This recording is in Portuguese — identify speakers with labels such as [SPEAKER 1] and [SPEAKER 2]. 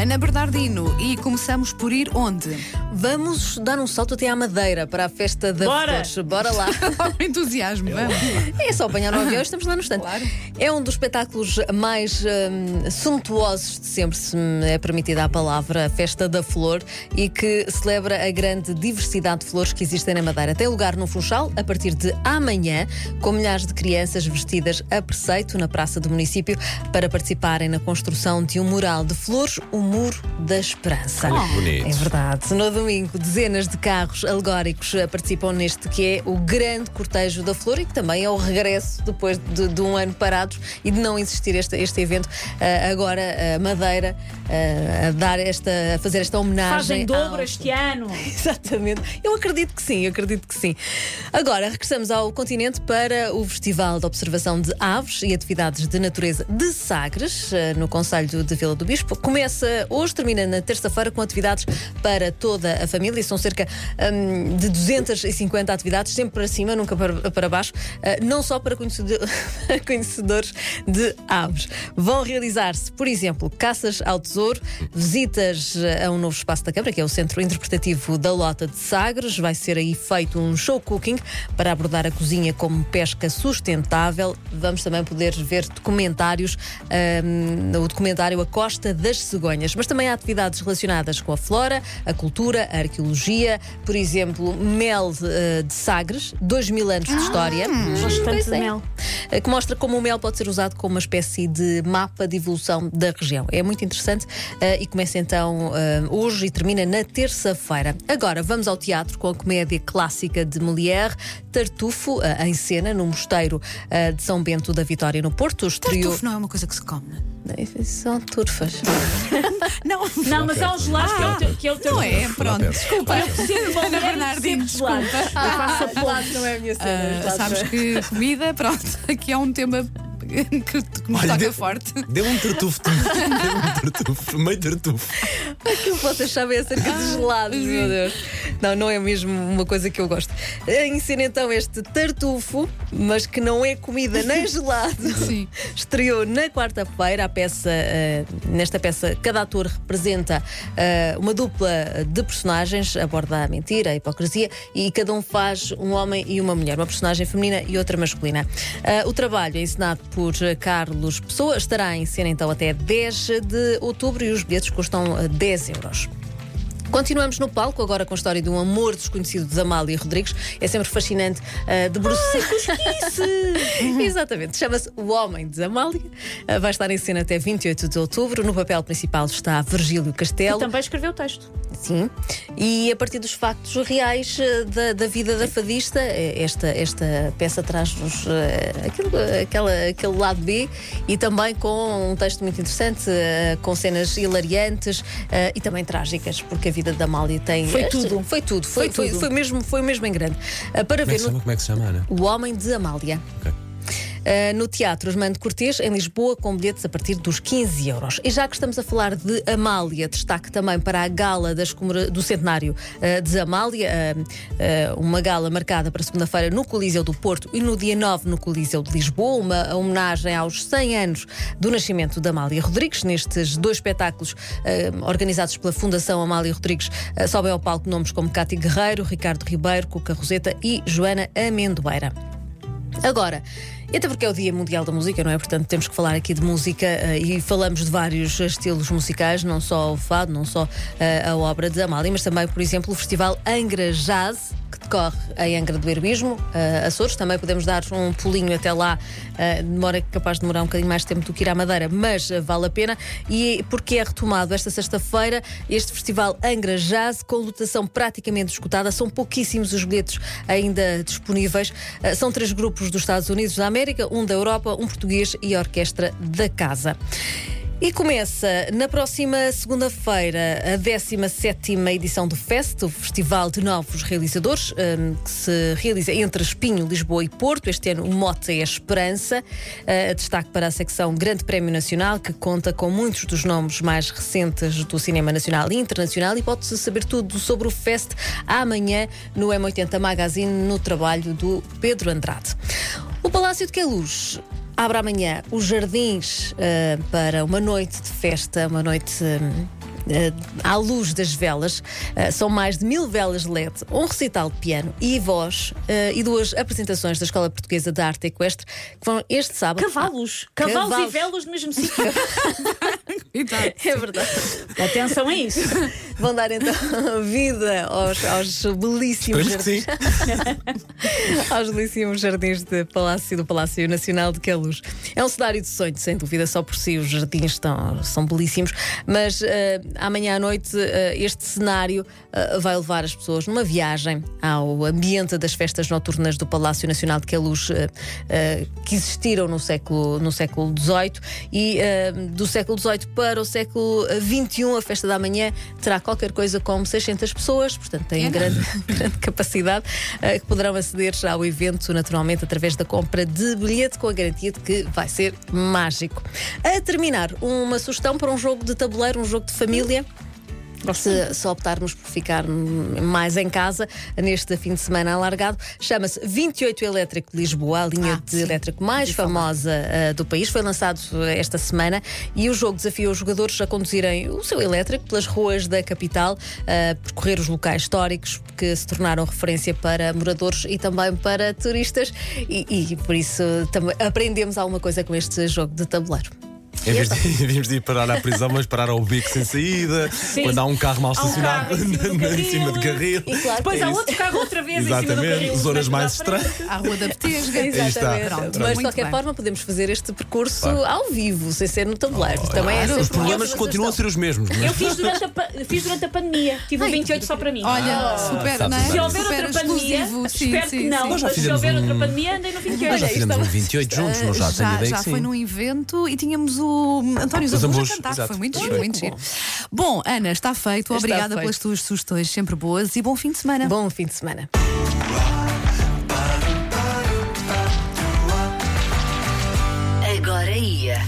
[SPEAKER 1] Ana Bernardino. E começamos por ir onde?
[SPEAKER 2] Vamos dar um salto até à Madeira para a festa da
[SPEAKER 3] Bora!
[SPEAKER 2] Flores. Bora lá.
[SPEAKER 1] Entusiasmo, vamos.
[SPEAKER 2] É só apanhar no avião, estamos lá no estante.
[SPEAKER 1] Claro.
[SPEAKER 2] É um dos espetáculos mais hum, suntuosos de sempre, se me é permitida a palavra, a Festa da Flor, e que celebra a grande diversidade de flores que existem na Madeira. Tem lugar no Funchal a partir de amanhã, com milhares de crianças vestidas a preceito na praça do município para participarem na construção de um mural de flores, o Muro da Esperança.
[SPEAKER 4] bonito.
[SPEAKER 2] É verdade. No domingo, dezenas de carros alegóricos participam neste que é o grande cortejo da flor e que também é o regresso depois de, de um ano parados e de não existir este, este evento. eh, agora, a Madeira eh, a dar esta, a fazer esta homenagem.
[SPEAKER 3] Fazem dobro
[SPEAKER 2] ao-
[SPEAKER 3] este ano.
[SPEAKER 2] Exatamente. Eu acredito que sim, eu acredito que sim. Agora, regressamos ao continente para o Festival de Observação de Aves e Atividades de Natureza de Sagres, no Conselho de Vila do Bispo. Começa hoje, termina na terça-feira, com atividades para toda a família. São cerca hum, de 250 atividades, sempre para cima, nunca para, para baixo, eh, não só para conhecedor- conhecedores de aves. Vão realizar-se, por exemplo, caças ao tesouro, visitas a um novo espaço da Câmara, que é o Centro Interpretativo da Lota de Sagres. Vai ser aí feito um show cooking para abordar a cozinha como pesca sustentável. Vamos também poder ver documentários, hum, o documentário A Costa das Cegonhas, mas também há atividades relacionadas com a flora, a cultura, a arqueologia, por exemplo, mel eh, de Sagres, dois mil anos de história.
[SPEAKER 3] Gosto tanto de mel.
[SPEAKER 2] Eh, que mostra como o mel pode ser usado como uma espécie de mapa de evolução da região. É muito interessante eh, e começa então eh, hoje e termina na terça-feira. Agora vamos ao teatro com a comédia clássica de Molière, Tartufo, eh, em cena no Mosteiro eh, de São Bento da Vitória, no Porto. Estreou.
[SPEAKER 1] Tartufo não é uma coisa que se come.
[SPEAKER 2] São turfas.
[SPEAKER 1] Não,
[SPEAKER 3] Não, mas há um gelado que é o teu. Que é o teu
[SPEAKER 1] não é. Pronto, desculpa.
[SPEAKER 3] Eu percebo bom
[SPEAKER 1] Ana Bernardino,
[SPEAKER 3] gelado. Eu faço a ponte.
[SPEAKER 2] não é a minha
[SPEAKER 1] Ah, sabes que comida, pronto, aqui é um tema que, que me
[SPEAKER 4] Olha,
[SPEAKER 1] toca
[SPEAKER 4] deu-
[SPEAKER 1] forte.
[SPEAKER 4] Deu um tartufo. Deu um tartufo, meio tartufo.
[SPEAKER 2] que vocês sabem acerca de gelados, meu Deus. Não, não é mesmo uma coisa que eu gosto. Ensina então este tartufo, mas que não é comida nem gelado.
[SPEAKER 1] Sim.
[SPEAKER 2] Estreou na quarta-feira a peça. eh, nesta peça, cada ator representa eh, uma dupla de personagens, aborda a mentira, a hipocrisia, e cada um faz um homem e uma mulher, uma personagem feminina e outra masculina. Eh, o trabalho é ensinado por eh, Carlos Pessoa, estará em cena então até 10 de outubro e os bilhetes custam eh, 10 euros. Continuamos no palco, agora com a história de um amor desconhecido de Amália Rodrigues. É sempre fascinante uh, debruçar. Exatamente, chama-se O Homem de Amália. Uh, vai estar em cena até 28 de outubro. No papel principal está Virgílio Castelo.
[SPEAKER 3] Também escreveu o texto.
[SPEAKER 2] Sim. E a partir dos factos reais eh, da, da vida da fadista, eh, esta, esta peça traz-nos eh, aquele, aquela- aquele lado B e também com um texto muito interessante, eh, com cenas hilariantes eh, e também trágicas, porque a vida da Amália tem.
[SPEAKER 3] Foi tudo.
[SPEAKER 2] Foi tudo. Foi,
[SPEAKER 3] Foi
[SPEAKER 2] foi,
[SPEAKER 3] tudo.
[SPEAKER 2] foi mesmo, foi mesmo em grande. Eh, para
[SPEAKER 4] Como é,
[SPEAKER 2] ver
[SPEAKER 4] se
[SPEAKER 2] no-
[SPEAKER 4] como é que se chama, Ana?
[SPEAKER 2] o Homem de Amália. Uh, no Teatro Osmando Cortês, em Lisboa, com bilhetes a partir dos 15 euros. E já que estamos a falar de Amália, destaque também para a gala das do centenário uh, de Amália, uh, uma gala marcada para segunda-feira no Coliseu do Porto e no dia 9 no Coliseu de Lisboa, uma homenagem aos 100 anos do nascimento de Amália Rodrigues. Nestes dois espetáculos organizados pela Fundação Amália Rodrigues, sobem ao palco nomes como Cátia Guerreiro, Ricardo Ribeiro, Cuca Roseta e Joana Amendoeira. Agora, e até porque é o Dia Mundial da Música, não é? Portanto, temos que falar aqui de música eh, e falamos de vários estilos musicais, não só o fado, não só eh, a obra de Amália, mas também, por exemplo, o Festival Angra Jazz, que decorre em Angra do Heroísmo, eh, Açores. Também podemos dar um pulinho até lá, eh, demora capaz de demorar um bocadinho mais tempo do que ir à Madeira, mas eh, vale a pena. E porque é retomado esta sexta-feira este Festival Angra Jazz, com lotação praticamente esgotada, são pouquíssimos os bilhetes ainda disponíveis. Eh, São três grupos dos Estados Unidos da América, um da Europa, um português e a orquestra da casa. E começa na próxima segunda-feira a 17 edição do FEST, o Festival de Novos Realizadores, hum, que se realiza entre Espinho, Lisboa e Porto. Este ano o mote é Esperança. Uh, destaque para a secção Grande Prémio Nacional, que conta com muitos dos nomes mais recentes do cinema nacional e internacional. E pode-se saber tudo sobre o FEST amanhã no M80 Magazine, no trabalho do Pedro Andrade. O Palácio de Queluz abre amanhã os jardins eh, para uma noite de festa, uma noite. eh, à luz das velas. Eh, são mais de mil velas LED, um recital de piano e voz eh, e duas apresentações da Escola Portuguesa de Arte Equestre que foram este sábado.
[SPEAKER 3] Cavalos. Cavalos,
[SPEAKER 2] Cavalos.
[SPEAKER 3] e velas no mesmo sítio.
[SPEAKER 2] É verdade.
[SPEAKER 3] Atenção a isso.
[SPEAKER 2] Vão dar então vida aos, aos belíssimos jardins,
[SPEAKER 4] sim.
[SPEAKER 2] aos belíssimos jardins de Palácio do Palácio Nacional de Queluz. É um cenário de sonho, sem dúvida, só por si os jardins estão, são belíssimos, mas eh, amanhã à noite eh, este cenário eh, vai levar as pessoas numa viagem ao ambiente das festas noturnas do Palácio Nacional de Queluz eh, que existiram no século, no século XVIII e do século XVIII para o século XXI a festa da manhã terá qualquer coisa como 600 pessoas, portanto tem
[SPEAKER 1] É
[SPEAKER 2] grande, grande capacidade que poderão aceder ao evento naturalmente através da compra de bilhete com a garantia de que vai ser mágico. A terminar, uma sugestão para um jogo de tabuleiro, um jogo de família. Se, se optarmos por ficar mais em casa neste fim de semana alargado, chama-se 28 Elétrico de Lisboa, a linha
[SPEAKER 1] Ah,
[SPEAKER 2] de
[SPEAKER 1] sim.
[SPEAKER 2] elétrico mais famosa uh, do país. Foi lançado uh, esta semana e o jogo desafia os jogadores a conduzirem o seu elétrico pelas ruas da capital, a percorrer os locais históricos que se tornaram referência para moradores e também para turistas. E, e por isso também aprendemos alguma coisa com este jogo de tabuleiro.
[SPEAKER 4] Em vez, de, em vez de ir parar à prisão, vamos parar ao beco sem saída. Quando há um carro mal
[SPEAKER 3] Há um
[SPEAKER 4] estacionado
[SPEAKER 3] carro em cima do
[SPEAKER 4] em cima de
[SPEAKER 3] carril.
[SPEAKER 2] E claro
[SPEAKER 3] Depois há
[SPEAKER 2] é isso.
[SPEAKER 3] outro carro outra vez em cima do
[SPEAKER 4] Exatamente,
[SPEAKER 3] carril.
[SPEAKER 4] zonas
[SPEAKER 3] mas
[SPEAKER 4] mais estranhas.
[SPEAKER 1] À Rua da
[SPEAKER 4] está.
[SPEAKER 2] Exatamente.
[SPEAKER 1] Pronto,
[SPEAKER 2] Mas de qualquer
[SPEAKER 1] bem.
[SPEAKER 2] forma podemos fazer este percurso ao vivo, sem ser no tabuleiro. Também é
[SPEAKER 1] claro.
[SPEAKER 4] Os problemas continuam a ser os mesmos.
[SPEAKER 3] Eu
[SPEAKER 4] Mas...
[SPEAKER 3] fiz durante a, fiz durante a pandemia. Tive
[SPEAKER 1] Ai,
[SPEAKER 3] 28 só para mim.
[SPEAKER 1] Olha, super,
[SPEAKER 4] sabe
[SPEAKER 1] não é?
[SPEAKER 3] se houver
[SPEAKER 1] super
[SPEAKER 3] outra pandemia.
[SPEAKER 1] Sim,
[SPEAKER 3] espero
[SPEAKER 1] sim,
[SPEAKER 3] que não.
[SPEAKER 1] sim.
[SPEAKER 3] Mas se houver
[SPEAKER 4] um-
[SPEAKER 3] outra pandemia, andei no 28.
[SPEAKER 4] Nós já fizemos um
[SPEAKER 2] estamos-
[SPEAKER 4] 28 juntos, não já? Tenho
[SPEAKER 1] já,
[SPEAKER 4] ideia
[SPEAKER 1] já
[SPEAKER 4] que sim.
[SPEAKER 1] foi num evento e tínhamos o António
[SPEAKER 4] Zambujo
[SPEAKER 1] cantar.
[SPEAKER 4] Exato.
[SPEAKER 1] Foi muito giro, muito giro. Bom, Ana, está feito.
[SPEAKER 2] Está
[SPEAKER 1] Obrigada
[SPEAKER 2] feito.
[SPEAKER 1] pelas tuas sugestões, sempre boas e bom fim de semana.
[SPEAKER 2] Bom fim de semana. Agora ia.